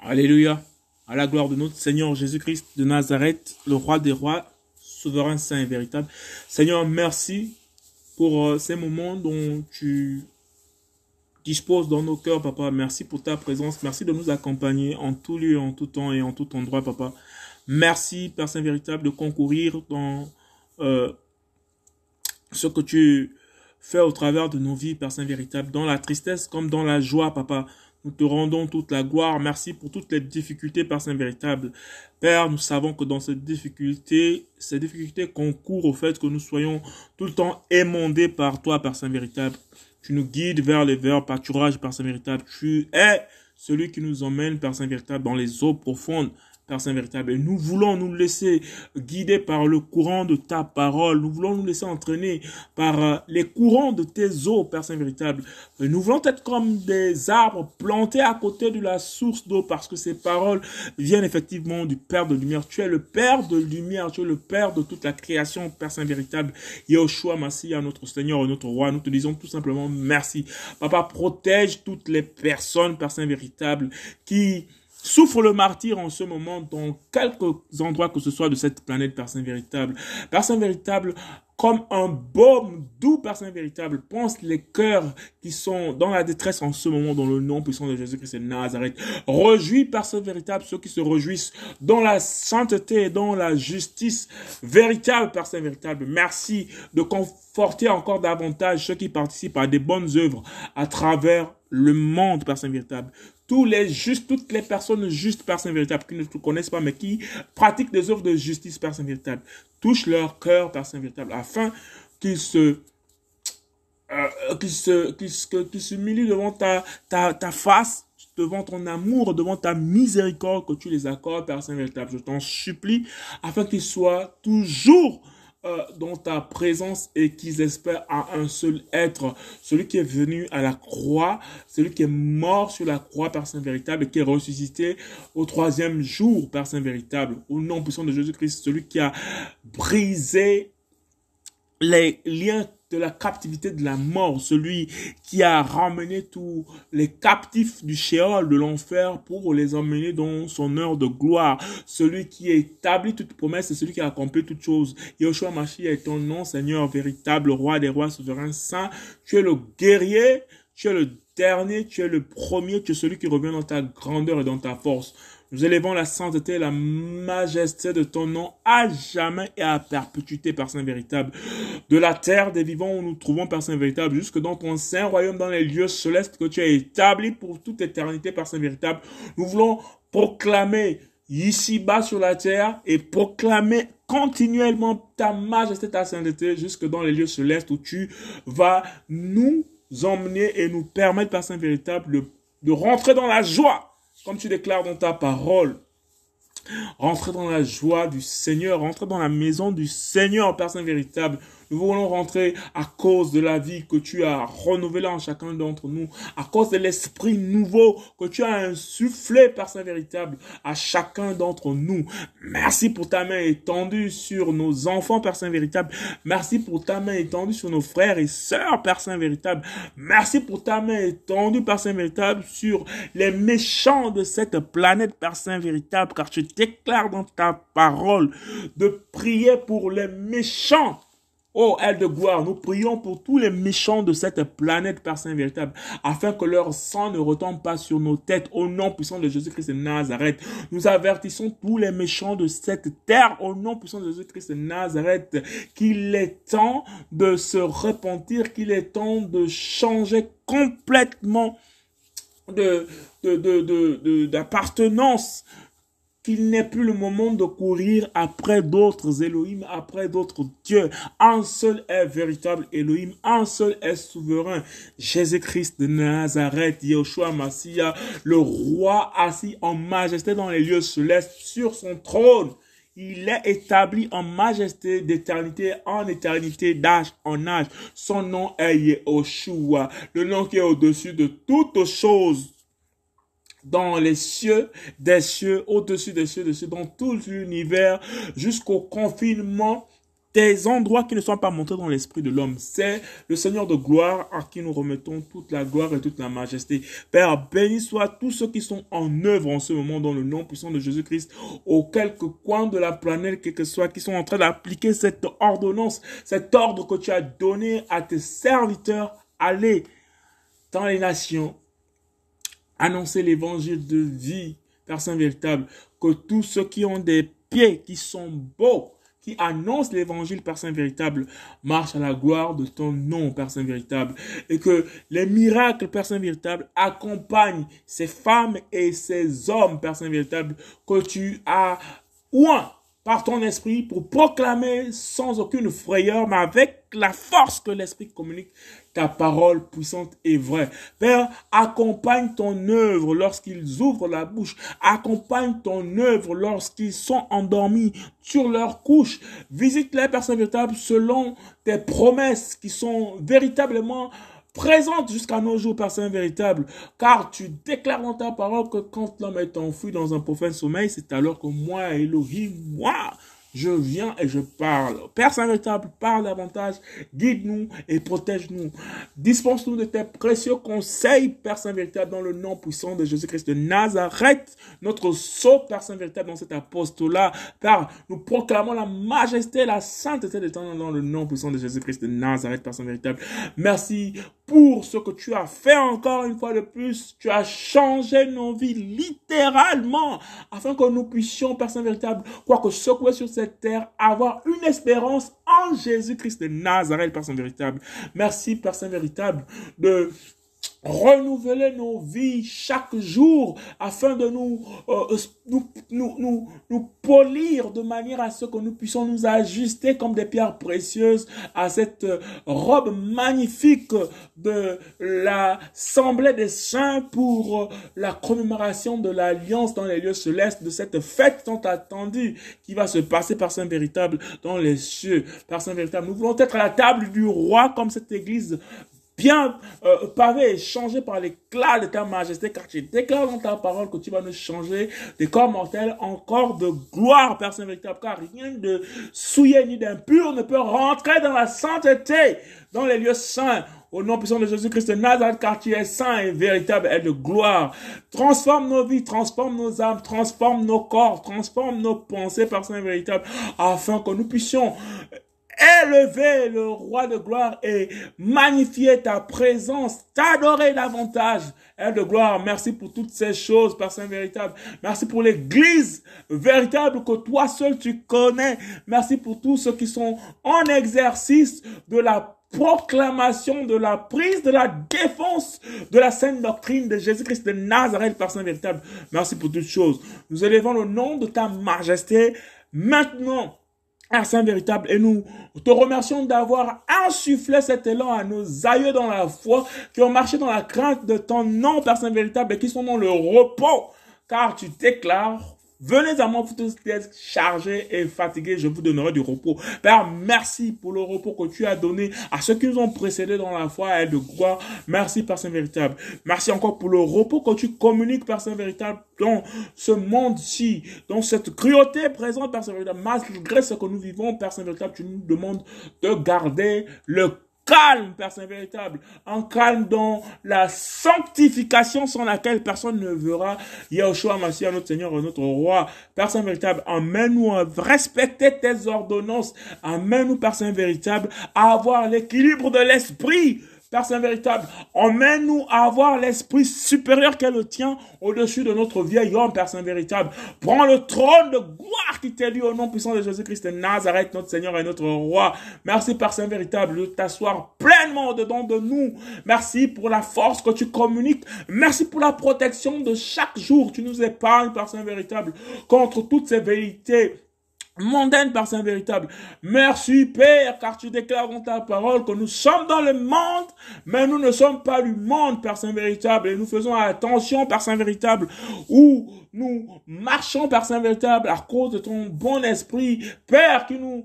Alléluia. À la gloire de notre Seigneur Jésus-Christ de Nazareth, le roi des rois, souverain, saint et véritable. Seigneur, merci pour euh, ces moments dont tu disposes dans nos cœurs, papa. Merci pour ta présence. Merci de nous accompagner en tout lieu, en tout temps et en tout endroit, papa. Merci, Père Saint véritable, de concourir dans euh, ce que tu fais au travers de nos vies, Père Saint véritable, dans la tristesse comme dans la joie, papa. Nous te rendons toute la gloire. Merci pour toutes les difficultés, Père Saint véritable. Père, nous savons que dans ces difficultés, ces difficultés concourent au fait que nous soyons tout le temps émondés par toi, Père Saint véritable. Tu nous guides vers les verts pâturages, Père Saint véritable. Tu es celui qui nous emmène, Père Saint véritable, dans les eaux profondes. Père Saint véritable. Et nous voulons nous laisser guider par le courant de ta parole. Nous voulons nous laisser entraîner par euh, les courants de tes eaux, Père Saint véritable. Nous voulons être comme des arbres plantés à côté de la source d'eau parce que ces paroles viennent effectivement du Père de lumière. Tu es le Père de lumière. Tu es le Père de toute la création, Père Saint véritable. Yahushua à notre Seigneur notre Roi. Nous te disons tout simplement merci. Papa, protège toutes les personnes, Père Saint véritable, qui souffre le martyr en ce moment dans quelques endroits que ce soit de cette planète, personne véritable. Personne véritable, comme un baume doux, personne véritable, pense les cœurs qui sont dans la détresse en ce moment dans le nom puissant de Jésus-Christ de Nazareth. Rejouis, personne véritable, ceux qui se réjouissent dans la sainteté et dans la justice véritable, personne véritable. Merci de conforter encore davantage ceux qui participent à des bonnes œuvres à travers le monde, personne véritable tous les toutes les personnes justes, personnes véritables, qui ne te connaissent pas, mais qui pratiquent des œuvres de justice, personnes véritables, touche leur cœur, personne véritable, afin qu'ils se, euh, se, qu'ils se, devant ta, ta, ta face, devant ton amour, devant ta miséricorde que tu les accordes, personne véritable. Je t'en supplie, afin qu'ils soient toujours dans ta présence et qu'ils espèrent à un seul être, celui qui est venu à la croix, celui qui est mort sur la croix, personne véritable, et qui est ressuscité au troisième jour, personne véritable, au nom puissant de Jésus-Christ, celui qui a brisé les liens de la captivité de la mort, celui qui a ramené tous les captifs du Sheol, de l'enfer, pour les emmener dans son heure de gloire, celui qui a établi toute promesse et celui qui a accompli toutes choses. Yoshua Mashiach est ton nom, Seigneur, véritable roi des rois, souverain saint. Tu es le guerrier, tu es le dernier, tu es le premier, tu es celui qui revient dans ta grandeur et dans ta force. Nous élevons la sainteté et la majesté de ton nom à jamais et à perpétuité, Père Saint véritable. De la terre des vivants où nous trouvons, Père Saint véritable, jusque dans ton saint royaume, dans les lieux célestes que tu as établis pour toute éternité, Père Saint véritable. Nous voulons proclamer ici-bas sur la terre et proclamer continuellement ta majesté, ta sainteté, jusque dans les lieux célestes où tu vas nous emmener et nous permettre, Père Saint véritable, de, de rentrer dans la joie comme tu déclares dans ta parole, rentrer dans la joie du Seigneur, rentrer dans la maison du Seigneur, personne véritable, nous voulons rentrer à cause de la vie que tu as renouvelée en chacun d'entre nous, à cause de l'esprit nouveau que tu as insufflé par Saint véritable à chacun d'entre nous. Merci pour ta main étendue sur nos enfants, Père Saint véritable. Merci pour ta main étendue sur nos frères et sœurs, Père Saint véritable. Merci pour ta main étendue, Père Saint véritable, sur les méchants de cette planète, Père Saint véritable, car tu déclares dans ta parole de prier pour les méchants Oh, elle de gloire, nous prions pour tous les méchants de cette planète, Père Saint véritable, afin que leur sang ne retombe pas sur nos têtes, au nom puissant de Jésus-Christ de Nazareth. Nous avertissons tous les méchants de cette terre, au nom puissant de Jésus-Christ de Nazareth, qu'il est temps de se repentir, qu'il est temps de changer complètement de, d'appartenance qu'il n'est plus le moment de courir après d'autres Elohim, après d'autres dieux. Un seul est véritable Elohim, un seul est souverain. Jésus-Christ de Nazareth, Yeshua Massia, le roi assis en majesté dans les lieux célestes sur son trône. Il est établi en majesté d'éternité en éternité, d'âge en âge. Son nom est Yeshua, le nom qui est au-dessus de toutes choses dans les cieux des cieux, au-dessus des cieux des cieux, dans tout l'univers, jusqu'au confinement des endroits qui ne sont pas montrés dans l'esprit de l'homme. C'est le Seigneur de gloire à qui nous remettons toute la gloire et toute la majesté. Père, béni soit tous ceux qui sont en œuvre en ce moment dans le nom puissant de Jésus-Christ, aux quelques coins de la planète, quel que soit, qui sont en train d'appliquer cette ordonnance, cet ordre que tu as donné à tes serviteurs. Allez dans les nations, annoncer l'évangile de vie, Père Saint véritable, que tous ceux qui ont des pieds qui sont beaux, qui annonce l'évangile, Père Saint véritable, marche à la gloire de ton nom, Père Saint véritable. Et que les miracles, Père Saint véritable, accompagnent ces femmes et ces hommes, Père Saint véritable, que tu as ouin par ton esprit pour proclamer sans aucune frayeur, mais avec la force que l'esprit communique ta parole puissante et vraie. Père, accompagne ton œuvre lorsqu'ils ouvrent la bouche. Accompagne ton œuvre lorsqu'ils sont endormis sur leur couche. Visite les personnes véritables selon tes promesses qui sont véritablement présentes jusqu'à nos jours, Père Saint véritable, car tu déclares dans ta parole que quand l'homme est enfoui dans un profond sommeil, c'est alors que moi, Elohim, moi, je viens et je parle. Père Saint véritable, parle davantage, guide-nous et protège-nous. Dispense-nous de tes précieux conseils, Père Saint véritable, dans le nom puissant de Jésus-Christ de Nazareth, notre sceau, Père Saint véritable, dans cet apostolat. Père, nous proclamons la majesté, la sainteté de ton dans le nom puissant de Jésus-Christ de Nazareth, Père Saint véritable. Merci pour ce que tu as fait encore une fois de plus. Tu as changé nos vies littéralement afin que nous puissions, Saint véritable, quoi que secouer sur cette terre, avoir une espérance en Jésus-Christ de Nazareth, Saint véritable. Merci, Saint véritable, de renouveler nos vies chaque jour afin de nous, euh, nous, nous, nous, nous, polir de manière à ce que nous puissions nous ajuster comme des pierres précieuses à cette robe magnifique de l'Assemblée des saints pour la commémoration de l'alliance dans les lieux célestes de cette fête tant attendue qui va se passer par Saint véritable dans les cieux. Par Saint véritable, nous voulons être à la table du roi comme cette église bien euh, pavé et changé par l'éclat de ta majesté, car tu déclares dans ta parole que tu vas nous changer des corps mortels en corps de gloire, Père Saint véritable, car rien de souillé ni d'impur ne peut rentrer dans la sainteté, dans les lieux saints. Au nom puissant de Jésus-Christ Nazareth, car tu es saint et véritable et de gloire. Transforme nos vies, transforme nos âmes, transforme nos corps, transforme nos pensées, Saint véritable, afin que nous puissions élever le roi de gloire et magnifier ta présence, t'adorer davantage. Et de gloire, merci pour toutes ces choses, Père Saint véritable. Merci pour l'église véritable que toi seul tu connais. Merci pour tous ceux qui sont en exercice de la proclamation de la prise de la défense de la sainte doctrine de Jésus-Christ de Nazareth, Père Saint véritable. Merci pour toutes choses. Nous élevons le nom de ta majesté maintenant Père Saint véritable, et nous te remercions d'avoir insufflé cet élan à nos aïeux dans la foi, qui ont marché dans la crainte de ton nom, Père Saint véritable, et qui sont dans le repos, car tu déclares Venez à moi, vous tous êtes chargés et fatigués, je vous donnerai du repos. Père, merci pour le repos que tu as donné à ceux qui nous ont précédés dans la foi et de gloire. Merci, Père Saint véritable. Merci encore pour le repos que tu communiques, Père Saint véritable, dans ce monde-ci, dans cette cruauté présente, Père Saint véritable. Malgré ce que nous vivons, Père Saint véritable, tu nous demandes de garder le calme, Père Saint véritable, un calme dans la sanctification sans laquelle personne ne verra Yahushua Mashiach, notre Seigneur notre Roi. Père Saint véritable, amène-nous à respecter tes ordonnances. Amène-nous, Père Saint véritable, à avoir l'équilibre de l'esprit Père Saint véritable, emmène-nous à avoir l'esprit supérieur qu'est le tien au-dessus de notre vieil homme, Père Saint véritable. Prends le trône de gloire qui t'est dû au nom puissant de Jésus-Christ de Nazareth, notre Seigneur et notre Roi. Merci, Père Saint véritable, de t'asseoir pleinement dedans de nous. Merci pour la force que tu communiques. Merci pour la protection de chaque jour. Tu nous épargnes, Père Saint véritable, contre toutes ces vérités mondaine par Saint véritable. Merci Père, car tu déclares dans ta parole que nous sommes dans le monde, mais nous ne sommes pas du monde, Père Saint véritable, et nous faisons attention, Père Saint véritable, où nous marchons, Père Saint véritable, à cause de ton bon esprit, Père, qui nous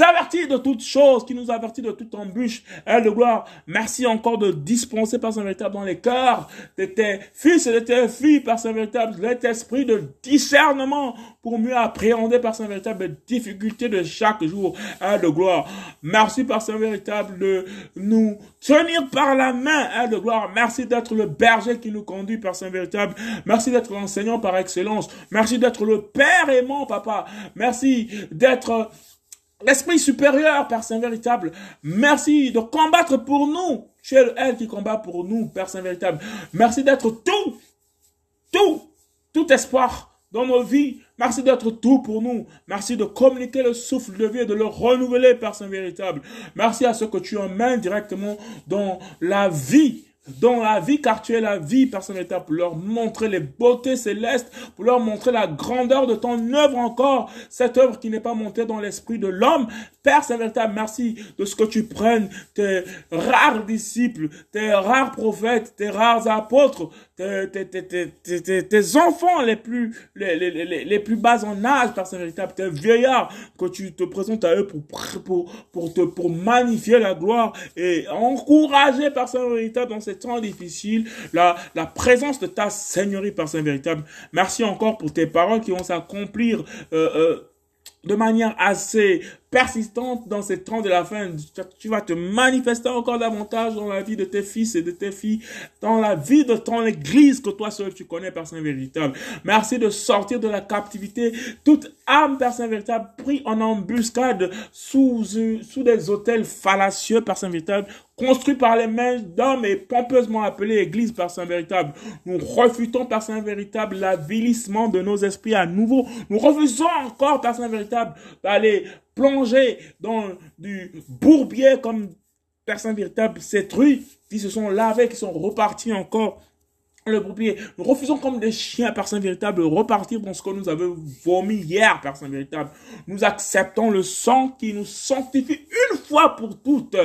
avertis de toutes choses, qui nous avertit de toute embûche. Elle de gloire, merci encore de dispenser par Saint véritable dans les cœurs de tes fils et de tes filles par Saint véritable cet esprit de discernement pour mieux appréhender par Saint véritable les difficultés de chaque jour. Elle de gloire, merci par Saint véritable de nous tenir par la main. Elle de gloire, merci d'être le berger qui nous conduit par Saint véritable. Merci d'être l'enseignant par excellence. Merci d'être le Père aimant, papa. Merci d'être L'esprit supérieur, Père Saint véritable, merci de combattre pour nous. Tu es elle qui combat pour nous, Père Saint véritable. Merci d'être tout, tout, tout espoir dans nos vies. Merci d'être tout pour nous. Merci de communiquer le souffle de vie et de le renouveler, Père Saint véritable. Merci à ceux que tu emmènes directement dans la vie dans la vie, car tu es la vie, personne pour leur montrer les beautés célestes, pour leur montrer la grandeur de ton œuvre encore, cette œuvre qui n'est pas montée dans l'esprit de l'homme. Père Saint-Véritable, merci de ce que tu prennes tes rares disciples, tes rares prophètes, tes rares apôtres, tes, tes, tes, tes enfants les plus, les, les, les, les, plus bas en âge, Père Saint-Véritable, tes vieillards, que tu te présentes à eux pour, pour, pour, te, pour magnifier la gloire et encourager, Père Saint-Véritable, dans cette temps difficile, la, la présence de ta Seigneurie par Saint véritable. Merci encore pour tes paroles qui vont s'accomplir euh, euh, de manière assez persistante dans ces temps de la fin. Tu vas te manifester encore davantage dans la vie de tes fils et de tes filles, dans la vie de ton église que toi seul tu connais, Père Saint véritable. Merci de sortir de la captivité toute âme, Père Saint véritable, pris en embuscade sous, des hôtels fallacieux, Père Saint véritable, construits par les mains d'hommes et pompeusement appelés Église par Saint véritable. Nous refutons par Saint véritable l'avilissement de nos esprits à nouveau. Nous refusons encore par Saint véritable d'aller plonger dans du bourbier comme personne véritable, ces trucs qui se sont lavés, qui sont repartis encore le bourbier. Nous refusons comme des chiens, personne véritable, de repartir dans ce que nous avons vomi hier, personne véritable. Nous acceptons le sang qui nous sanctifie une fois pour toutes.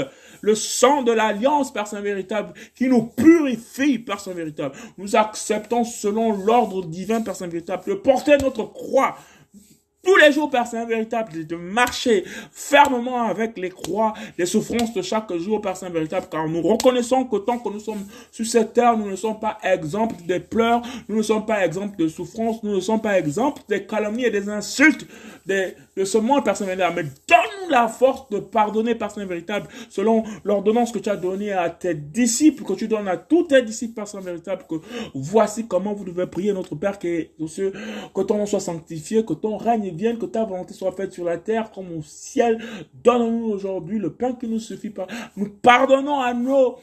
Le sang de l'alliance, personne véritable, qui nous purifie, personne véritable. Nous acceptons selon l'ordre divin, personne véritable, de porter notre croix tous les jours, Père Saint véritable, de marcher fermement avec les croix, les souffrances de chaque jour, Père Saint véritable, car nous reconnaissons que tant que nous sommes sur cette terre, nous ne sommes pas exemples des pleurs, nous ne sommes pas exemples de souffrances, nous ne sommes pas exemples des calomnies et des insultes de ce monde, Saint véritable. Mais donne-nous la force de pardonner, Saint véritable, selon l'ordonnance que tu as donnée à tes disciples, que tu donnes à tous tes disciples, Saint véritable, que voici comment vous devez prier notre Père, que, que ton nom soit sanctifié, que ton règne vienne, que ta volonté soit faite sur la terre comme au ciel. Donne-nous aujourd'hui le pain qui nous suffit pas. Nous pardonnons à nos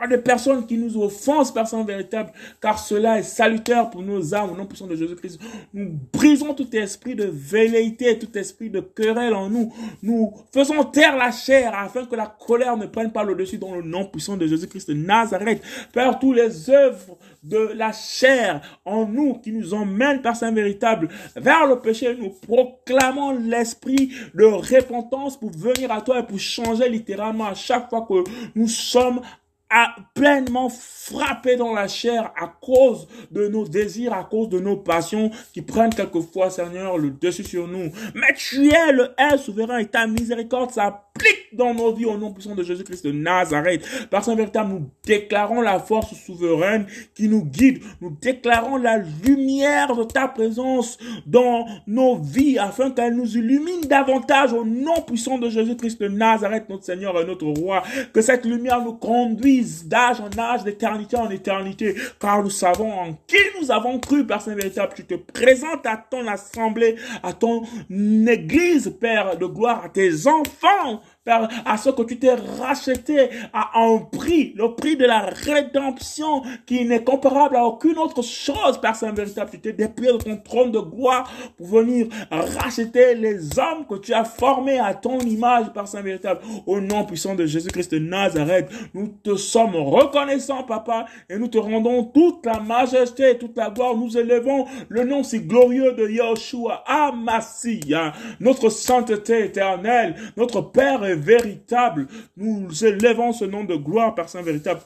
à des personnes qui nous offensent, personnes véritables, car cela est salutaire pour nos âmes, au nom puissant de Jésus-Christ. Nous brisons tout esprit de velléité, tout esprit de querelle en nous. Nous faisons taire la chair afin que la colère ne prenne pas le dessus dans le nom puissant de Jésus-Christ de Nazareth. Père, tous les œuvres de la chair en nous qui nous emmènent par Saint véritable vers le péché. Nous proclamons l'esprit de repentance pour venir à toi et pour changer littéralement à chaque fois que nous sommes à pleinement frappé dans la chair à cause de nos désirs, à cause de nos passions qui prennent quelquefois, Seigneur, le dessus sur nous. Mais tu es le souverain et ta miséricorde s'applique dans nos vies au nom puissant de Jésus-Christ de Nazareth. Par Saint véritable, nous déclarons la force souveraine qui nous guide. Nous déclarons la lumière de ta présence dans nos vies afin qu'elle nous illumine davantage au nom puissant de Jésus-Christ de Nazareth, notre Seigneur et notre Roi. Que cette lumière nous conduise d'âge en âge, d'éternité en éternité, car nous savons en qui nous avons cru, Père Saint véritable. Tu te présentes à ton assemblée, à ton église, Père de gloire, à tes enfants, à ce que tu t'es racheté à un prix, le prix de la rédemption qui n'est comparable à aucune autre chose, Père Saint véritable. Tu t'es dépouillé de ton trône de gloire pour venir racheter les hommes que tu as formés à ton image, Père Saint véritable. Au nom puissant de Jésus-Christ de Nazareth, nous te sommes reconnaissants, Papa, et nous te rendons toute la majesté et toute la gloire. Nous élevons le nom si glorieux de Yahushua, Amasia, notre sainteté éternelle, notre Père est véritable. Nous élevons ce nom de gloire, par Saint véritable.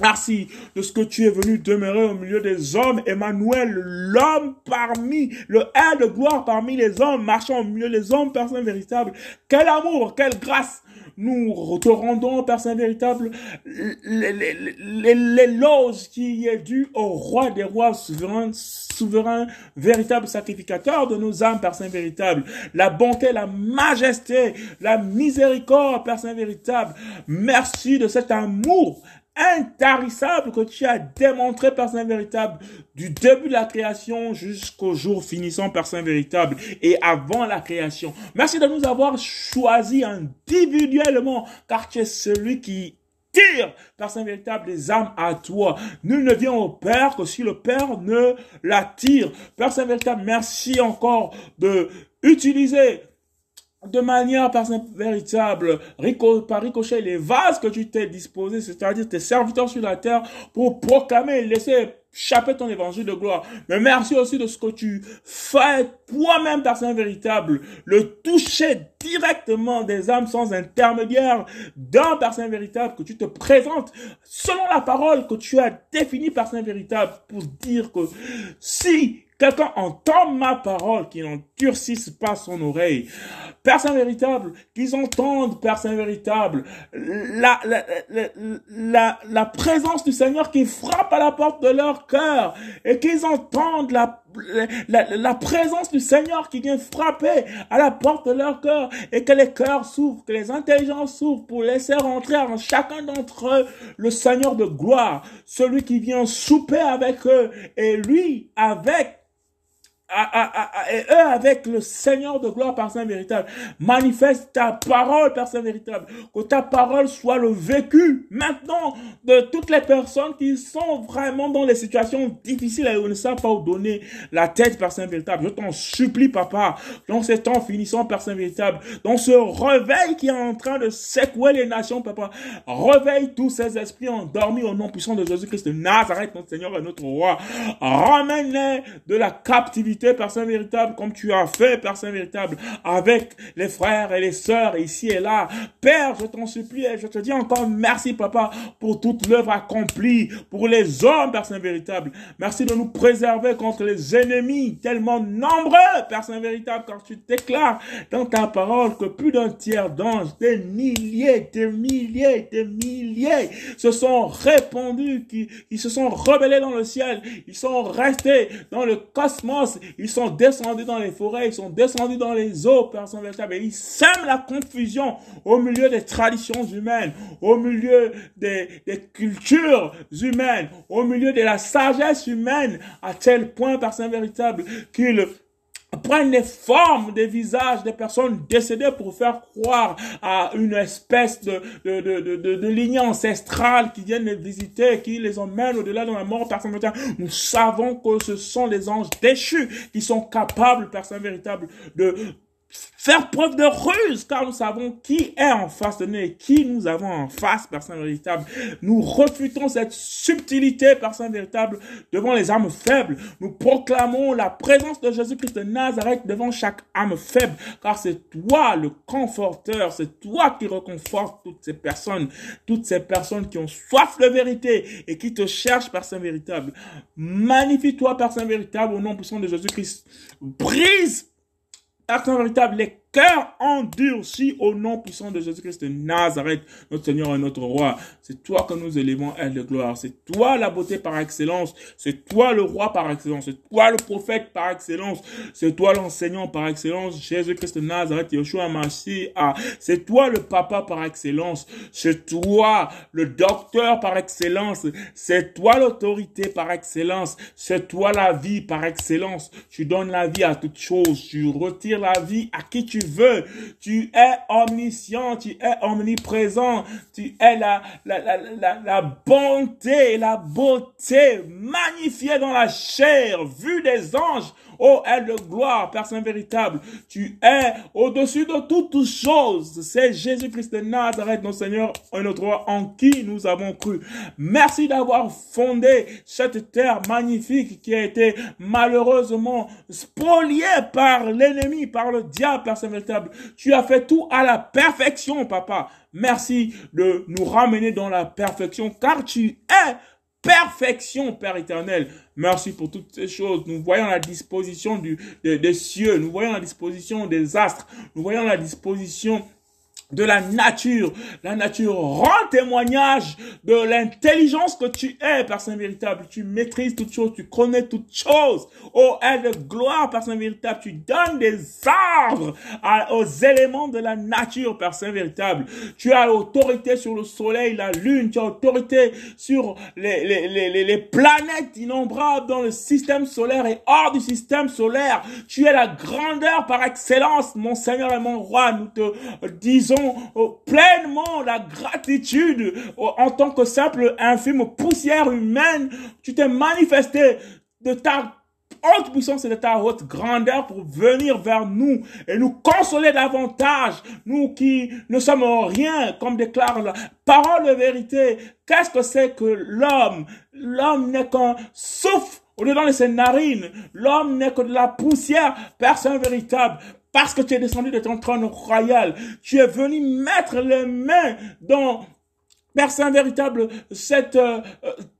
Merci de ce que tu es venu demeurer au milieu des hommes. Emmanuel, l'homme parmi, le air de gloire parmi les hommes, marchant au milieu des hommes, personne véritable. Quel amour, quelle grâce. Nous te rendons, personne véritable, l'éloge qui est dû au roi des rois, souverain, souverain, véritable sacrificateur de nos âmes, personne véritable. La bonté, la majesté, la miséricorde, personne véritable. Merci de cet amour intarissable que tu as démontré, personne véritable, du début de la création jusqu'au jour finissant, personne véritable, et avant la création. Merci de nous avoir choisi individuellement, car tu es celui qui tire, personne véritable, les âmes à toi. Nul ne vient au Père que si le Père ne l'attire. Personne véritable, merci encore de utiliser de manière par véritable, par ricochet, les vases que tu t'es disposé, c'est-à-dire tes serviteurs sur la terre, pour proclamer, laisser échapper ton évangile de gloire. Mais merci aussi de ce que tu fais toi-même, personne véritable, le toucher directement des âmes sans intermédiaire d'un personne véritable que tu te présentes selon la parole que tu as définie personne véritable pour dire que si quelqu'un entend ma parole, qu'il n'endurcisse pas son oreille. Personne véritable, qu'ils entendent, personne véritable, la, la, la, la, présence du Seigneur qui frappe à la porte de leur cœur et qu'ils entendent la, la, la, présence du Seigneur qui vient frapper à la porte de leur cœur et que les cœurs s'ouvrent, que les intelligences s'ouvrent pour laisser rentrer en chacun d'entre eux le Seigneur de gloire, celui qui vient souper avec eux et lui avec et eux avec le Seigneur de gloire par Saint véritable. Manifeste ta parole par Saint véritable. Que ta parole soit le vécu maintenant de toutes les personnes qui sont vraiment dans les situations difficiles et ne savent pas où donner la tête par Saint véritable. Je t'en supplie, papa, dans ces temps finissant par Saint véritable, dans ce réveil qui est en train de secouer les nations, papa, réveille tous ces esprits endormis au nom puissant de Jésus-Christ de Nazareth, notre Seigneur et notre roi. Ramène-les de la captivité Père Saint véritable, comme tu as fait, Père Saint véritable, avec les frères et les sœurs ici et là. Père, je t'en supplie et je te dis encore merci, Papa, pour toute l'œuvre accomplie, pour les hommes, Père Saint véritable. Merci de nous préserver contre les ennemis tellement nombreux, Père Saint véritable, quand tu déclares dans ta parole que plus d'un tiers d'anges, des milliers, des milliers, des milliers se sont répandus, qui, qui se sont rebellés dans le ciel. Ils sont restés dans le cosmos ils sont descendus dans les forêts, ils sont descendus dans les eaux, personne véritable, et ils sèment la confusion au milieu des traditions humaines, au milieu des, des cultures humaines, au milieu de la sagesse humaine, à tel point, personne véritable, qu'ils prennent les formes des visages des personnes décédées pour faire croire à une espèce de, de, de, de, de lignée ancestrale qui viennent les visiter, qui les emmène au-delà de la mort, personne. Nous savons que ce sont les anges déchus qui sont capables, personne véritable, de faire preuve de ruse, car nous savons qui est en face de nous et qui nous avons en face, personne véritable. Nous refutons cette subtilité, personne véritable, devant les âmes faibles. Nous proclamons la présence de Jésus-Christ de Nazareth devant chaque âme faible, car c'est toi le conforteur, c'est toi qui reconfortes toutes ces personnes, toutes ces personnes qui ont soif de vérité et qui te cherchent, personne véritable. Magnifie-toi, personne véritable, au nom puissant de Jésus-Christ. Brise Les cœur endurci au nom puissant de Jésus-Christ Nazareth, notre Seigneur et notre Roi. C'est toi que nous élevons, elle de gloire. C'est toi la beauté par excellence. C'est toi le roi par excellence. C'est toi le prophète par excellence. C'est toi l'enseignant par excellence. Jésus-Christ Nazareth, Yeshua Mashiach. C'est toi le papa par excellence. C'est toi le docteur par excellence. C'est toi l'autorité par excellence. C'est toi la vie par excellence. Tu donnes la vie à toute chose. Tu retires la vie à qui tu veux. Tu es omniscient, tu es omniprésent, tu es la, la, la, la, la bonté, la beauté magnifiée dans la chair, vue des anges Oh, aide de gloire, Père véritable. Tu es au-dessus de toutes choses. C'est Jésus-Christ de Nazareth, notre Seigneur et notre roi, en qui nous avons cru. Merci d'avoir fondé cette terre magnifique qui a été malheureusement spoliée par l'ennemi, par le diable, Père véritable. Tu as fait tout à la perfection, Papa. Merci de nous ramener dans la perfection, car tu es perfection, Père éternel. Merci pour toutes ces choses. Nous voyons la disposition du, des cieux, nous voyons la disposition des astres, nous voyons la disposition de la nature. La nature rend témoignage de l'intelligence que tu es, personne véritable. Tu maîtrises toutes choses, tu connais toutes choses. Oh, aide de gloire, personne véritable. Tu donnes des ordres aux éléments de la nature, personne véritable. Tu as l'autorité sur le soleil, la lune. Tu as l'autorité sur les, les, les, les planètes innombrables dans le système solaire et hors du système solaire. Tu es la grandeur par excellence, mon Seigneur et mon Roi. Nous te disons pleinement la gratitude en tant que simple infime poussière humaine. Tu t'es manifesté de ta haute puissance et de ta haute grandeur pour venir vers nous et nous consoler davantage, nous qui ne sommes rien, comme déclare la parole de vérité. Qu'est-ce que c'est que l'homme? L'homme n'est qu'un souffle au-dedans de ses narines. L'homme n'est que de la poussière, personne véritable parce que tu es descendu de ton trône royal. Tu es venu mettre les mains dans, Père Saint véritable, cette euh,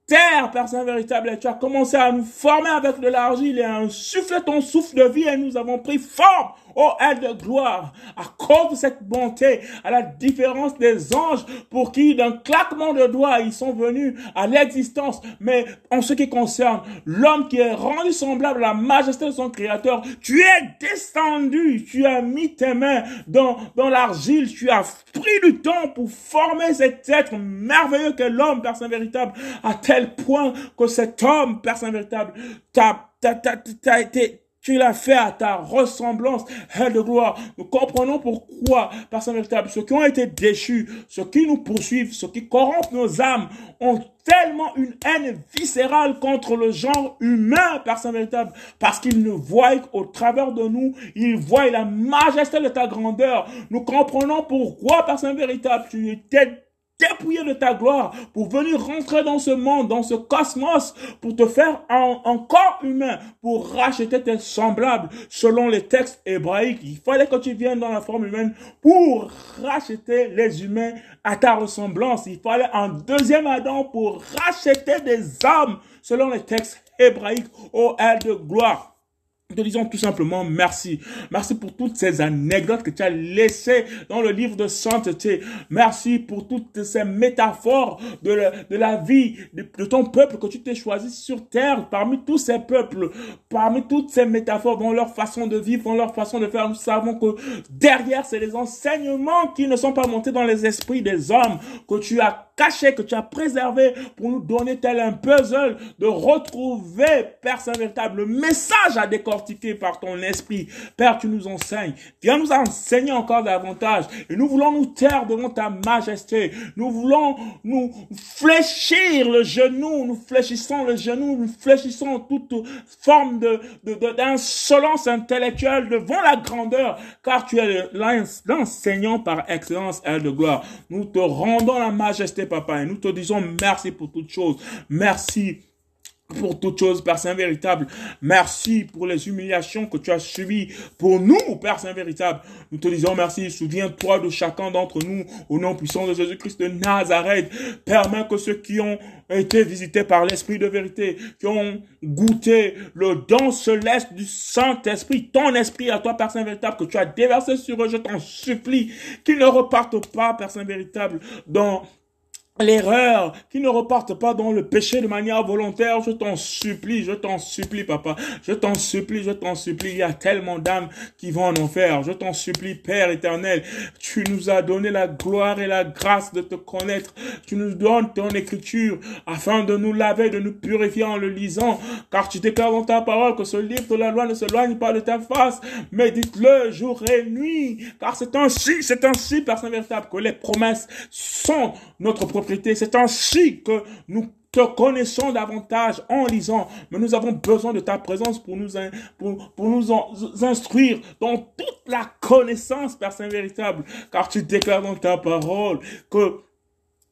terre, Père Saint véritable, tu as commencé à nous former avec de l'argile et à insuffler ton souffle de vie et nous avons pris forme. Oh, aide de gloire, à cause de cette bonté, à la différence des anges pour qui, d'un claquement de doigts, ils sont venus à l'existence. Mais en ce qui concerne l'homme qui est rendu semblable à la majesté de son créateur, tu es descendu, tu as mis tes mains dans, dans l'argile, tu as pris du temps pour former cet être merveilleux que l'homme, personne véritable, à tel point que cet homme, personne véritable, t'a, t'a, t'a, t'a été, tu l'as fait à ta ressemblance, Aide de gloire. Nous comprenons pourquoi, personne véritable, ceux qui ont été déchus, ceux qui nous poursuivent, ceux qui corrompent nos âmes, ont tellement une haine viscérale contre le genre humain, personne véritable, parce qu'ils ne voient qu'au travers de nous, ils voient la majesté de ta grandeur. Nous comprenons pourquoi, personne véritable, tu étais dépouiller de ta gloire pour venir rentrer dans ce monde, dans ce cosmos, pour te faire un, corps humain, pour racheter tes semblables selon les textes hébraïques. Il fallait que tu viennes dans la forme humaine pour racheter les humains à ta ressemblance. Il fallait un deuxième Adam pour racheter des hommes selon les textes hébraïques. Oh, aide de gloire. Te disons tout simplement merci. Merci pour toutes ces anecdotes que tu as laissées dans le livre de sainteté. Merci pour toutes ces métaphores de la, de la vie de, ton peuple que tu t'es choisi sur terre parmi tous ces peuples, parmi toutes ces métaphores dans leur façon de vivre, dans leur façon de faire. Nous savons que derrière, c'est les enseignements qui ne sont pas montés dans les esprits des hommes que tu as caché, que tu as préservé pour nous donner tel un puzzle de retrouver, Père Saint véritable, le message à décortiquer par ton esprit. Père, tu nous enseignes. Viens nous enseigner encore davantage. Et nous voulons nous taire devant ta majesté. Nous voulons nous fléchir le genou. Nous fléchissons le genou. Nous fléchissons toute forme d'insolence intellectuelle devant la grandeur. Car tu es l'enseignant par excellence, elle de gloire. Nous te rendons la majesté papa. Et nous te disons merci pour toutes choses. Merci pour toutes choses, Père Saint véritable. Merci pour les humiliations que tu as subies pour nous, Père Saint véritable. Nous te disons merci. Souviens-toi de chacun d'entre nous au nom puissant de Jésus-Christ de Nazareth. Permets que ceux qui ont été visités par l'Esprit de vérité, qui ont goûté le don céleste du Saint-Esprit, ton esprit à toi, Père Saint véritable, que tu as déversé sur eux, je t'en supplie, qu'ils ne repartent pas, Père Saint véritable, dans l'erreur, qui ne repartent pas dans le péché de manière volontaire. Je t'en supplie, je t'en supplie, papa. Je t'en supplie, je t'en supplie. Il y a tellement d'âmes qui vont en enfer. Je t'en supplie, Père éternel. Tu nous as donné la gloire et la grâce de te connaître. Tu nous donnes ton écriture afin de nous laver, de nous purifier en le lisant. Car tu déclares dans ta parole que ce livre de la loi ne se loigne pas de ta face. Mais dites-le jour et nuit. Car c'est ainsi, c'est ainsi, personne véritable, que les promesses sont notre propre C'est ainsi que nous te connaissons davantage en lisant, mais nous avons besoin de ta présence pour nous, pour, pour nous instruire dans toute la connaissance, Père Saint véritable, car tu déclares dans ta parole que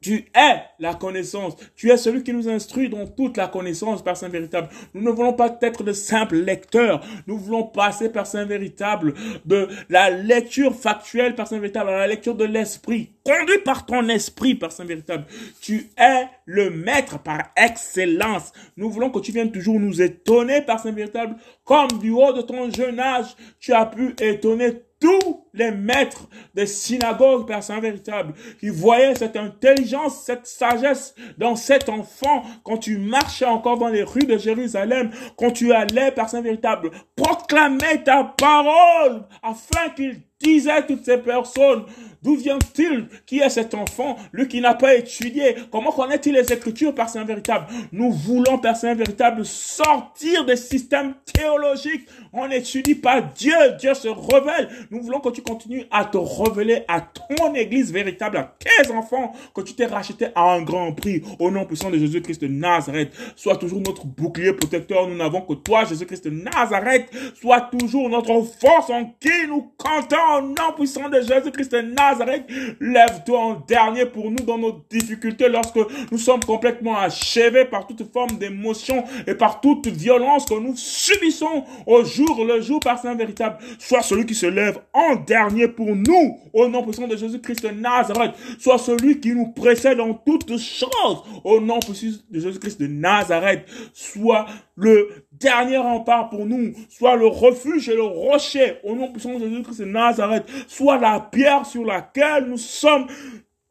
tu es la connaissance. Tu es celui qui nous instruit dans toute la connaissance, Père Saint véritable. Nous ne voulons pas être de simples lecteurs. Nous voulons passer, Père Saint véritable, de la lecture factuelle, Père Saint véritable, à la lecture de l'esprit. Conduit par ton esprit, Père Saint véritable. Tu es le maître par excellence. Nous voulons que tu viennes toujours nous étonner, Père Saint véritable, comme du haut de ton jeune âge, tu as pu étonner tous les maîtres des synagogues, Père Saint véritable, qui voyaient cette intelligence, cette sagesse dans cet enfant quand tu marchais encore dans les rues de Jérusalem, quand tu allais, Père Saint véritable, proclamer ta parole afin qu'il disait toutes ces personnes, d'où vient-il Qui est cet enfant Lui qui n'a pas étudié? Comment connaît-il les Écritures, Père Saint véritable Nous voulons, Père Saint véritable, sortir des systèmes théologiques. On n'étudie pas Dieu. Dieu se révèle. Nous voulons que tu continues à te révéler à ton Église véritable, à tes enfants, que tu t'es racheté à un grand prix. Au nom puissant de Jésus-Christ de Nazareth. Sois toujours notre bouclier protecteur. Nous n'avons que toi, Jésus-Christ de Nazareth. Sois toujours notre force en qui nous comptons au nom puissant de Jésus-Christ de Nazareth, lève-toi en dernier pour nous dans nos difficultés lorsque nous sommes complètement achevés par toute forme d'émotion et par toute violence que nous subissons au le jour par Saint véritable. Sois celui qui se lève en dernier pour nous au nom puissant de Jésus-Christ de Nazareth. Sois celui qui nous précède en toutes choses au nom puissant de Jésus-Christ de Nazareth. Sois le dernier rempart pour nous, soit le refuge et le rocher, au nom puissant de Jésus-Christ de Nazareth, soit la pierre sur laquelle nous sommes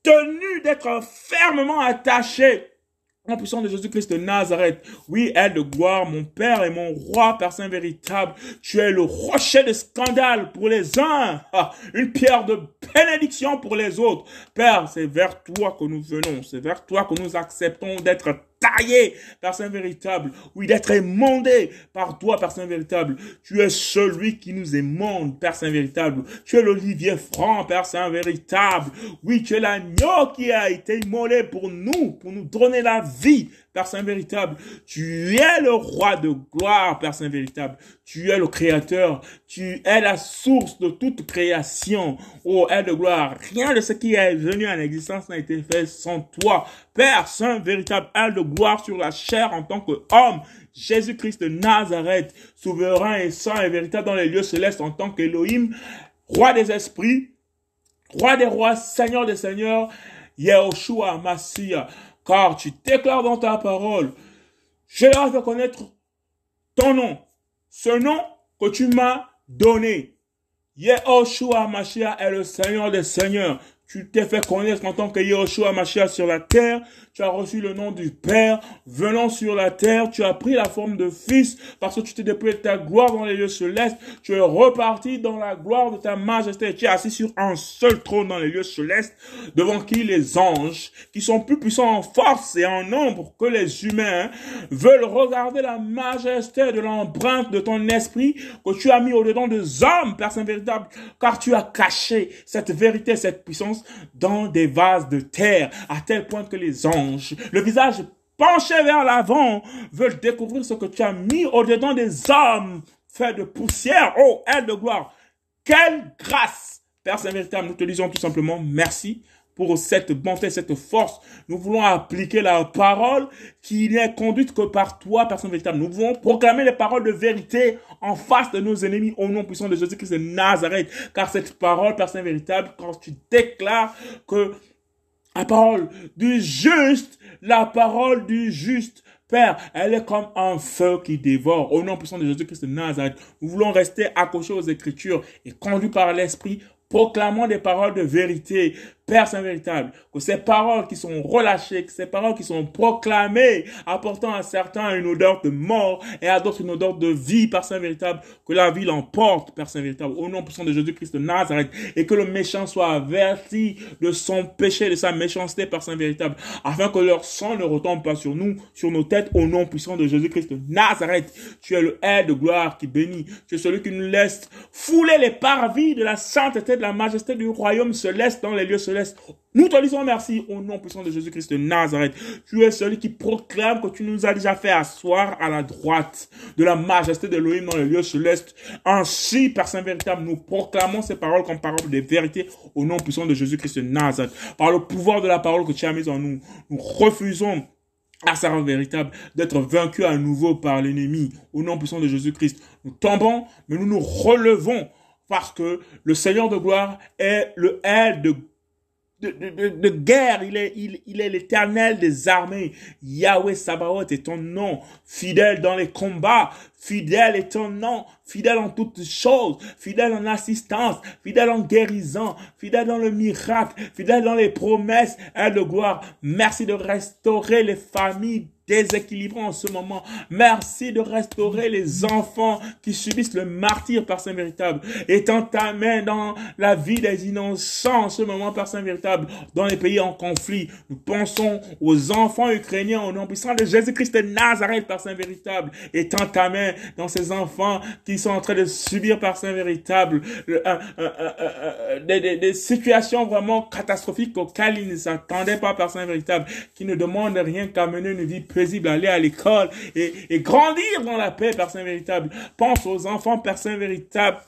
tenus d'être fermement attachés. En puissant de Jésus-Christ de Nazareth. Oui, aide de gloire, mon Père et mon Roi, Père Saint véritable. Tu es le rocher de scandale pour les uns, une pierre de bénédiction pour les autres. Père, c'est vers toi que nous venons, c'est vers toi que nous acceptons d'être taillé, Père Saint véritable. Oui, d'être émondé par toi, Père Saint véritable. Tu es celui qui nous émonde, Père Saint véritable. Tu es l'olivier franc, Père Saint véritable. Oui, tu es l'agneau qui a été immolé pour nous, pour nous donner la vie, Père Saint véritable. Tu es le roi de gloire, Père Saint véritable. Tu es le créateur. Tu es la source de toute création. Oh, aide de gloire. Rien de ce qui est venu en existence n'a été fait sans toi. Père Saint véritable, aide de gloire sur la chair en tant qu'homme. Jésus-Christ de Nazareth, souverain et saint et véritable dans les lieux célestes en tant qu'Élohim, roi des esprits, roi des rois, seigneur des seigneurs, Yehoshua Massia car tu déclares dans ta parole, je leur fait connaître ton nom, ce nom que tu m'as donné. Yehoshua Mashiach est le Seigneur des Seigneurs. Tu t'es fait connaître en tant que Yehoshua Mashiach sur la terre tu as reçu le nom du Père venant sur la terre, tu as pris la forme de Fils parce que tu t'es déployé de ta gloire dans les lieux célestes, tu es reparti dans la gloire de ta majesté, tu es assis sur un seul trône dans les lieux célestes, devant qui les anges, qui sont plus puissants en force et en nombre que les humains, veulent regarder la majesté de l'empreinte de ton esprit que tu as mis au-dedans des hommes, personne véritable, car tu as caché cette vérité, cette puissance dans des vases de terre, à tel point que les anges le visage penché vers l'avant, veulent découvrir ce que tu as mis au-dedans des hommes, fait de poussière. Oh, aide de gloire. Quelle grâce. Père Saint-Véritable, nous te disons tout simplement merci pour cette bonté, cette force. Nous voulons appliquer la parole qui n'est conduite que par toi, personne véritable. Nous voulons proclamer les paroles de vérité en face de nos ennemis au nom puissant de Jésus-Christ de Nazareth. Car cette parole, personne véritable, quand tu déclares que la parole du juste, la parole du juste. Père, elle est comme un feu qui dévore. Au nom puissant de Jésus-Christ de Nazareth, nous voulons rester accrochés aux Écritures et conduits par l'Esprit, proclamant des paroles de vérité, Père Saint véritable, que ces paroles qui sont relâchées, que ces paroles qui sont proclamées, apportant à certains une odeur de mort et à d'autres une odeur de vie, Père Saint véritable, que la vie l'emporte, Père Saint véritable, au nom puissant de Jésus-Christ de Nazareth, et que le méchant soit averti de son péché, de sa méchanceté, Père Saint véritable, afin que leur sang ne retombe pas sur nous, sur nos têtes, au nom puissant de Jésus-Christ de Nazareth. Tu es le aide de gloire qui bénit. Tu es celui qui nous laisse fouler les parvis de la sainteté de la majesté du royaume céleste dans les lieux célestes. Nous te disons merci au nom puissant de Jésus-Christ de Nazareth. Tu es celui qui proclame que tu nous as déjà fait asseoir à la droite de la majesté de l'Elohim dans les lieux célestes. Ainsi, Père Saint véritable, nous proclamons ces paroles comme paroles de vérité au nom puissant de Jésus-Christ de Nazareth. Par le pouvoir de la parole que tu as mise en nous, nous refusons à sa véritable, d'être vaincu à nouveau par l'ennemi. Au nom puissant de Jésus-Christ, nous tombons, mais nous nous relevons parce que le Seigneur de gloire est le aide de de, de, de, guerre, il est, il, il est l'éternel des armées. Yahweh Sabaoth est ton nom, fidèle dans les combats, fidèle est ton nom, fidèle en toutes choses, fidèle en assistance, fidèle en guérison, fidèle dans le miracle, fidèle dans les promesses et de gloire. Merci de restaurer les familles déséquilibré en ce moment. Merci de restaurer les enfants qui subissent le martyr par Saint véritable. Étends ta main dans la vie des innocents en ce moment par Saint véritable dans les pays en conflit. Nous pensons aux enfants ukrainiens au nom puissant de Jésus-Christ de Nazareth par Saint véritable. Étends ta main dans ces enfants qui sont en train de subir par Saint véritable euh, euh, euh, des, des, des, situations vraiment catastrophiques auxquelles ils ne s'attendaient pas par Saint véritable, qui ne demandent rien qu'à mener une vie paisible, aller à l'école et, grandir dans la paix, personne véritable. Pense aux enfants, personne véritable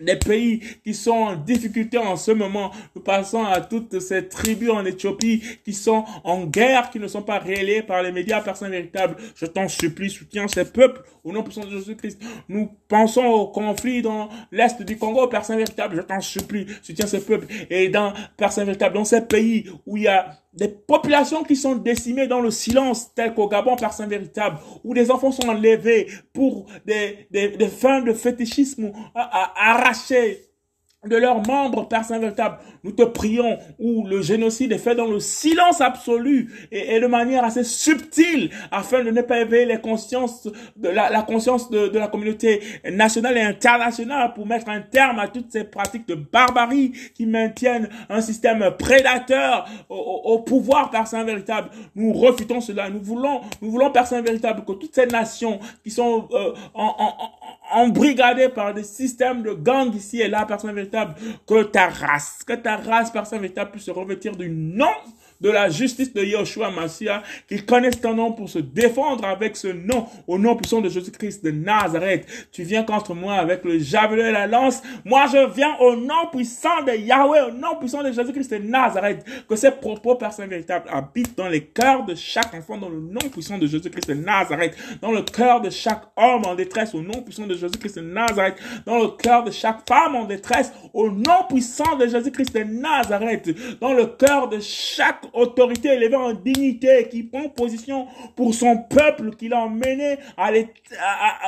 des pays qui sont en difficulté en ce moment. Nous passons à toutes ces tribus en Éthiopie qui sont en guerre, qui ne sont pas réélées par les médias personnes véritables. Je t'en supplie, soutiens ces peuples au nom puissant de Jésus-Christ. Nous pensons au conflit dans l'Est du Congo, personne véritable. Je t'en supplie, soutiens ces peuples. Et dans personne véritable, dans ces pays où il y a des populations qui sont décimées dans le silence, tel qu'au Gabon, personne véritable, où des enfants sont enlevés pour des, des, des fins de fétichisme arrachés de leurs membres, Père Saint véritable. Nous te prions où le génocide est fait dans le silence absolu et, de manière assez subtile afin de ne pas éveiller les consciences de la, la conscience de, de, la communauté nationale et internationale pour mettre un terme à toutes ces pratiques de barbarie qui maintiennent un système prédateur au, au, pouvoir, Père Saint véritable. Nous refutons cela. Nous voulons, nous voulons, Père Saint véritable, que toutes ces nations qui sont euh, en, en, embrigadées par des systèmes de gangs ici et là, Père Saint que ta race, que ta race, personne véritable, puisse se revêtir du nom de la justice de Yoshua Massia, qu'ils connaissent ton nom pour se défendre avec ce nom, au nom puissant de Jésus-Christ de Nazareth. Tu viens contre moi avec le javelot et la lance. Moi, je viens au nom puissant de Yahweh, au nom puissant de Jésus-Christ de Nazareth. Que ces propos, personne véritable, habitent dans les cœurs de chaque enfant, dans le nom puissant de Jésus-Christ de Nazareth, dans le cœur de chaque homme en détresse, au nom puissant de Jésus-Christ de Nazareth, dans le cœur de chaque femme en détresse, au nom puissant de Jésus-Christ de Nazareth, dans le cœur de chaque autorité élevée en dignité, qui prend position pour son peuple, qu'il a emmené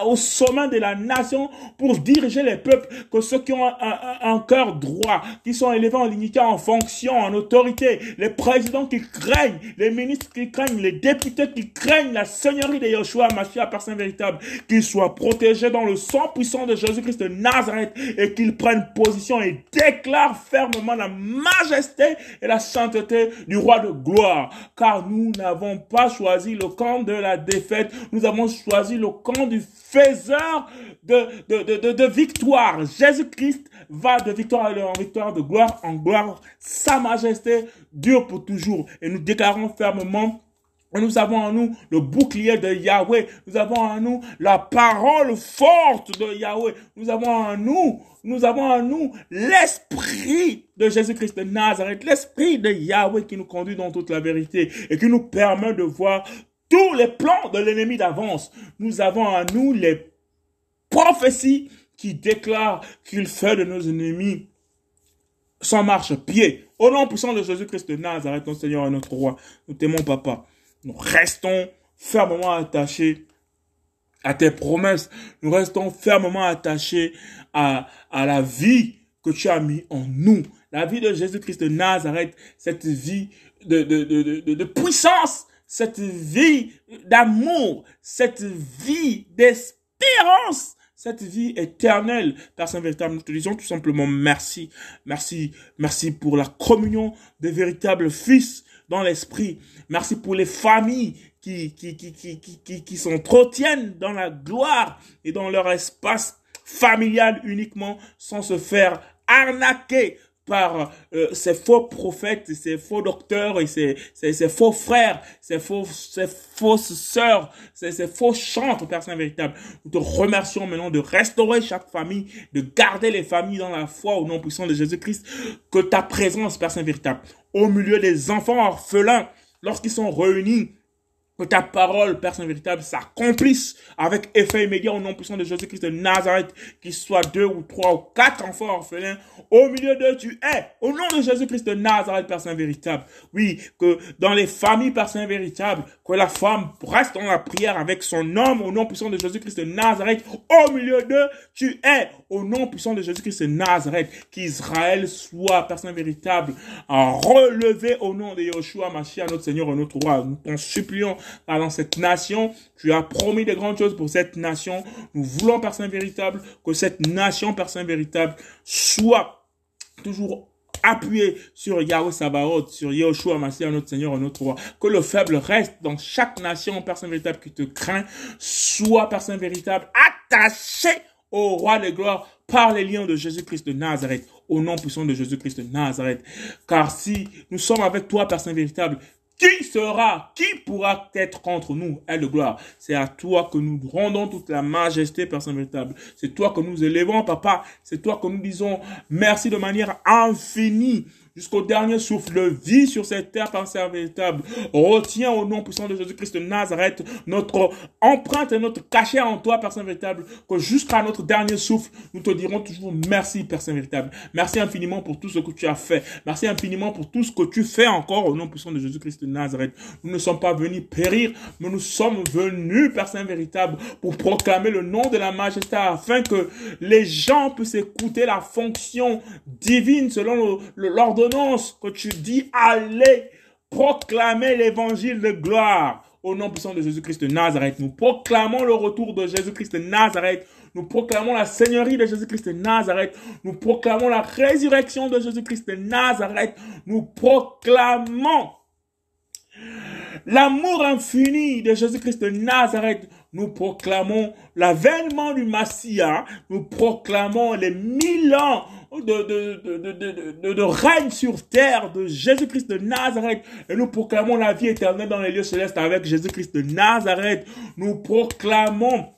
au sommet de la nation pour diriger les peuples, que ceux qui ont un, un, cœur droit, qui sont élevés en dignité, en fonction, en autorité, les présidents qui craignent, les ministres qui craignent, les députés qui craignent la seigneurie de Yeshua, Mashiach, personne véritable, qu'ils soient protégés dans le sang puissant de Jésus-Christ de Nazareth et qu'ils prennent position et déclarent fermement la majesté et la sainteté du de gloire, car nous n'avons pas choisi le camp de la défaite, nous avons choisi le camp du faiseur de, de, de, de, victoire. Jésus-Christ va de victoire en victoire, de gloire en gloire. Sa majesté dure pour toujours. Et nous déclarons fermement nous avons en nous le bouclier de Yahweh. Nous avons en nous la parole forte de Yahweh. Nous avons en nous, nous avons en nous l'esprit de Jésus-Christ de Nazareth, l'esprit de Yahweh qui nous conduit dans toute la vérité et qui nous permet de voir tous les plans de l'ennemi d'avance. Nous avons en nous les prophéties qui déclarent qu'il fait de nos ennemis sans marche-pied. Au nom puissant de Jésus-Christ de Nazareth, notre Seigneur et notre Roi, nous t'aimons, Papa. Nous restons fermement attachés à tes promesses. Nous restons fermement attachés à, à la vie que tu as mis en nous. La vie de Jésus-Christ de Nazareth, cette vie de, de, de, de, puissance, cette vie d'amour, cette vie d'espérance, cette vie éternelle. Père véritable, nous te disons tout simplement merci. Merci, merci pour la communion des véritables fils dans l'esprit. Merci pour les familles qui, qui, qui, qui, qui, qui s'entretiennent dans la gloire et dans leur espace familial uniquement sans se faire arnaqués par euh, ces faux prophètes, ces faux docteurs et ces, ces, faux frères, ces, faux, ces fausses sœurs, ces, ces faux chantres, Père Saint véritable. Nous te remercions maintenant de restaurer chaque famille, de garder les familles dans la foi au nom puissant de Jésus-Christ, que ta présence, Père Saint véritable, au milieu des enfants orphelins, lorsqu'ils sont réunis, que ta parole, Saint véritable, s'accomplisse avec effet immédiat au nom puissant de Jésus-Christ de Nazareth, qu'il soit deux ou trois ou quatre enfants orphelins, au milieu d'eux tu es, au nom de Jésus-Christ de Nazareth, Saint véritable. Oui, que dans les familles, Saint véritable, que la femme reste dans la prière avec son homme, au nom puissant de Jésus-Christ de Nazareth, au milieu d'eux tu es, au nom puissant de Jésus-Christ de Nazareth, qu'Israël soit, Saint véritable, relevé au nom de Yeshua, Mashiach, notre Seigneur et notre Roi. Nous t'en supplions dans cette nation. Tu as promis de grandes choses pour cette nation. Nous voulons, Père Saint véritable, que cette nation, Père Saint véritable, soit toujours appuyée sur Yahweh Sabaoth, sur Yahushua Mashiach, notre Seigneur notre Roi. Que le faible reste dans chaque nation, Saint véritable, qui te craint. Soit, Saint véritable, attaché au Roi de gloire par les liens de Jésus-Christ de Nazareth, au nom puissant de Jésus-Christ de Nazareth. Car si nous sommes avec toi, Saint véritable, qui sera, qui pourra être contre nous, est de gloire. C'est à toi que nous rendons toute la majesté, Saint véritable. C'est toi que nous élevons, Papa. C'est toi que nous disons merci de manière infinie jusqu'au dernier souffle vie sur cette terre par véritable. Retiens au nom puissant de Jésus-Christ de Nazareth notre empreinte et notre cachet en toi, Père Saint véritable, que jusqu'à notre dernier souffle, nous te dirons toujours merci, Père Saint véritable. Merci infiniment pour tout ce que tu as fait. Merci infiniment pour tout ce que tu fais encore au nom puissant de Jésus-Christ de Nazareth. Nous ne sommes pas venus périr, mais nous sommes venus, Père Saint véritable, pour proclamer le nom de la majesté afin que les gens puissent écouter la fonction divine selon l'ordre que tu dis, allez proclamer l'évangile de gloire au nom puissant de Jésus-Christ de Nazareth. Nous proclamons le retour de Jésus-Christ de Nazareth. Nous proclamons la seigneurie de Jésus-Christ de Nazareth. Nous proclamons la résurrection de Jésus-Christ de Nazareth. Nous proclamons l'amour infini de Jésus-Christ de Nazareth. Nous proclamons l'avènement du Messia. Nous proclamons les mille ans de, de, de, règne sur terre de Jésus-Christ de Nazareth. Et nous proclamons la vie éternelle dans les lieux célestes avec Jésus-Christ de Nazareth. Nous proclamons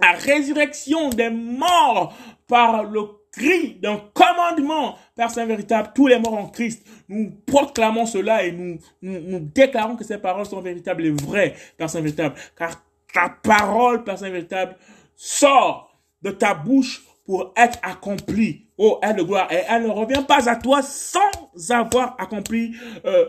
la résurrection des morts par le cri d'un commandement, Père Saint véritable, tous les morts en Christ. Nous proclamons cela et nous, nous, nous déclarons que ces paroles sont véritables et vraies, Père Saint véritable. Car ta parole, Père Saint véritable, sort de ta bouche pour être accomplie Oh, elle de gloire. Et elle ne revient pas à toi sans avoir accompli euh,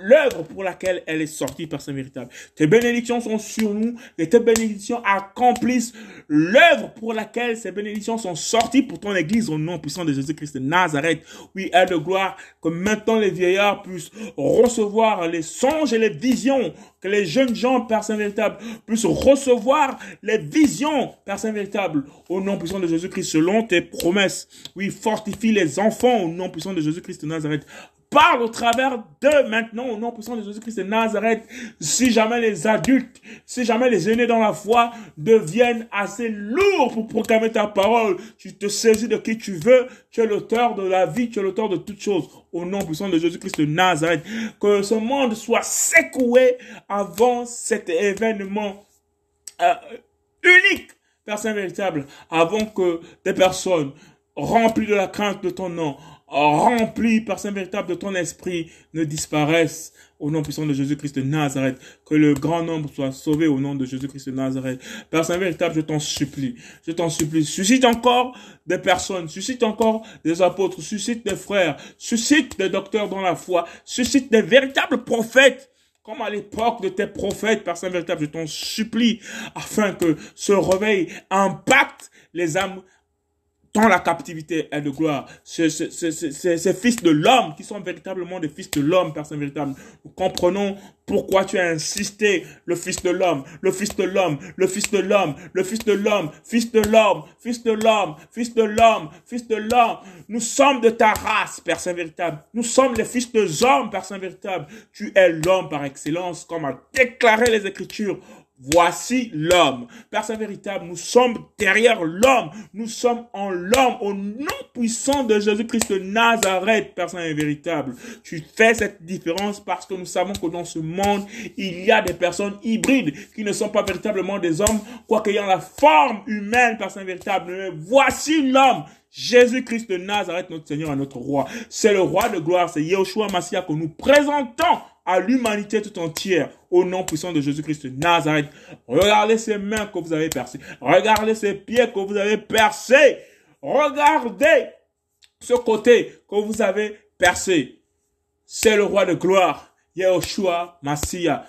l'œuvre pour laquelle elle est sortie par Saint véritable. Tes bénédictions sont sur nous et tes bénédictions accomplissent l'œuvre pour laquelle ces bénédictions sont sorties pour ton église au nom puissant de Jésus-Christ de Nazareth. Oui, elle de gloire, que maintenant les vieillards puissent recevoir les songes et les visions, que les jeunes gens, Saint véritable, puissent recevoir les visions, Saint véritable, au nom puissant de Jésus-Christ selon tes promesses. Oui, fortifie les enfants au nom puissant de Jésus-Christ de Nazareth. Parle au travers d'eux maintenant au nom puissant de Jésus-Christ de Nazareth. Si jamais les adultes, si jamais les aînés dans la foi deviennent assez lourds pour proclamer ta parole, tu te saisis de qui tu veux. Tu es l'auteur de la vie, tu es l'auteur de toutes choses. Au nom puissant de Jésus-Christ de Nazareth. Que ce monde soit secoué avant cet événement euh, unique, Saint véritable, avant que des personnes rempli de la crainte de ton nom, rempli par Saint véritable de ton esprit, ne disparaisse au nom puissant de Jésus-Christ de Nazareth. Que le grand nombre soit sauvé au nom de Jésus-Christ de Nazareth. Père Saint véritable, je t'en supplie. Je t'en supplie. Suscite encore des personnes. Suscite encore des apôtres. Suscite des frères. Suscite des docteurs dans la foi. Suscite des véritables prophètes comme à l'époque de tes prophètes, Père Saint véritable, je t'en supplie, afin que ce réveil impacte les âmes dans la captivité est de gloire. Ces, fils de l'homme qui sont véritablement des fils de l'homme, personne véritable. Nous comprenons pourquoi tu as insisté, le fils de l'homme, le fils de l'homme, le fils de l'homme, le fils de l'homme, fils de l'homme, fils de l'homme, fils de l'homme, fils de l'homme. Nous sommes de ta race, personne véritable. Nous sommes les fils de hommes, personne véritable. Tu es l'homme par excellence, comme a déclaré les Écritures. Voici l'homme. Père Saint véritable, nous sommes derrière l'homme. Nous sommes en l'homme, au nom puissant de Jésus-Christ de Nazareth, Père Saint véritable. Tu fais cette différence parce que nous savons que dans ce monde, il y a des personnes hybrides qui ne sont pas véritablement des hommes, quoique ayant la forme humaine, Père Saint véritable. Mais voici l'homme. Jésus-Christ de Nazareth, notre Seigneur et notre Roi. C'est le Roi de gloire, c'est Yeshua Massia que nous présentons à l'humanité tout entière au nom puissant de Jésus-Christ de Nazareth. Regardez ces mains que vous avez percées. Regardez ces pieds que vous avez percés. Regardez ce côté que vous avez percé. C'est le roi de gloire, Yeshua Massia.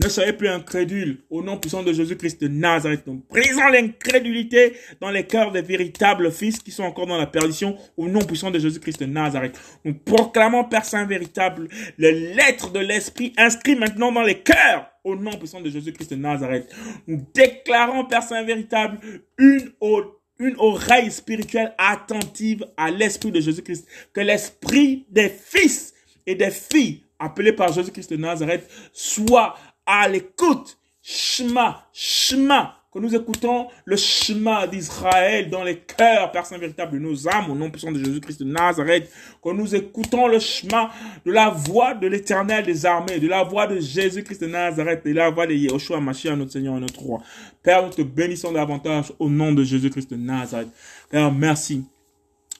Ne soyez plus incrédules au nom puissant de Jésus-Christ de Nazareth. Nous brisons l'incrédulité dans les cœurs des véritables fils qui sont encore dans la perdition au nom puissant de Jésus-Christ de Nazareth. Nous proclamons, Père Saint véritable, les lettres de l'Esprit inscrites maintenant dans les cœurs au nom puissant de Jésus-Christ de Nazareth. Nous déclarons, Père Saint véritable, une une oreille spirituelle attentive à l'Esprit de Jésus-Christ. Que l'Esprit des fils et des filles appelés par Jésus-Christ de Nazareth soit à l'écoute. Shema, Shema, que nous écoutons le Shema d'Israël dans les cœurs, Père Saint véritable nos âmes, au nom puissant de Jésus-Christ de Nazareth, que nous écoutons le Shema de la voix de l'éternel des armées, de la voix de Jésus-Christ de Nazareth, de la voix de Yeshua Mashiach, notre Seigneur et notre Roi. Père, nous te bénissons davantage au nom de Jésus-Christ de Nazareth. Père, merci.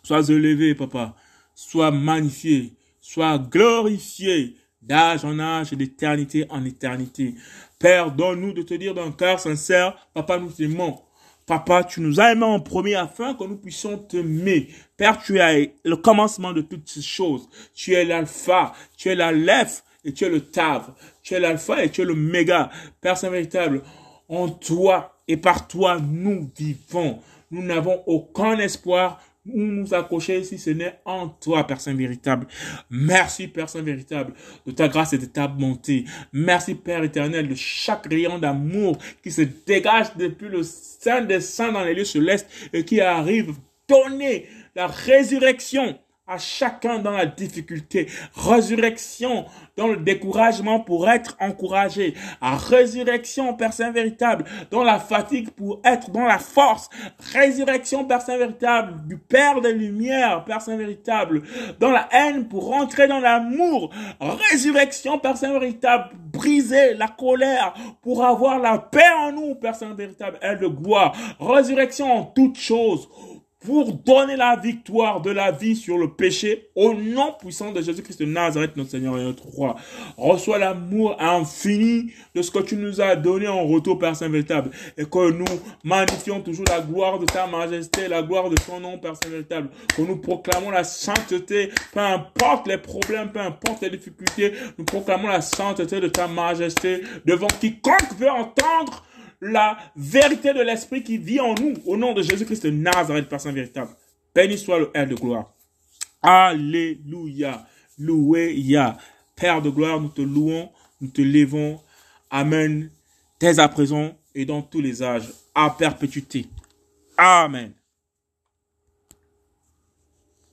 Sois élevé, papa. Sois magnifié. Sois glorifié d'âge en âge et d'éternité en éternité. Père, donne-nous de te dire d'un cœur sincère, Papa, nous t'aimons. Papa, tu nous as aimés en premier afin que nous puissions t'aimer. Père, tu es le commencement de toutes ces choses. Tu es l'alpha, tu es la lef et tu es le tav. Tu es l'alpha et tu es le méga. Père Saint véritable, en toi et par toi, nous vivons. Nous n'avons aucun espoir, nous accrocher si ce n'est en toi, Père véritable. Merci, Père véritable, de ta grâce et de ta bonté. Merci, Père éternel, de chaque rayon d'amour qui se dégage depuis le sein des saints dans les lieux célestes et qui arrive donner la résurrection à chacun dans la difficulté, résurrection dans le découragement pour être encouragé, à résurrection, Père Saint véritable, dans la fatigue pour être dans la force, résurrection, Père Saint véritable, du Père des Lumières, Père Saint véritable, dans la haine pour rentrer dans l'amour, résurrection, Père Saint véritable, briser la colère pour avoir la paix en nous, Père Saint véritable, elle de gloire, résurrection en toutes choses, pour donner la victoire de la vie sur le péché au nom puissant de Jésus-Christ de Nazareth, notre Seigneur et notre Roi. Reçois l'amour infini de ce que tu nous as donné en retour, Père Saint véritable, et que nous magnifions toujours la gloire de ta majesté, la gloire de ton nom, Père Saint véritable, que nous proclamons la sainteté, peu importe les problèmes, peu importe les difficultés, nous proclamons la sainteté de ta majesté devant quiconque veut entendre la vérité de l'Esprit qui vit en nous, au nom de Jésus-Christ de Nazareth, personne véritable. Béni soit le Père de gloire. Alléluia. Loué Ya. Père de gloire, nous te louons, nous te levons. Amen. Dès à présent et dans tous les âges, à perpétuité. Amen.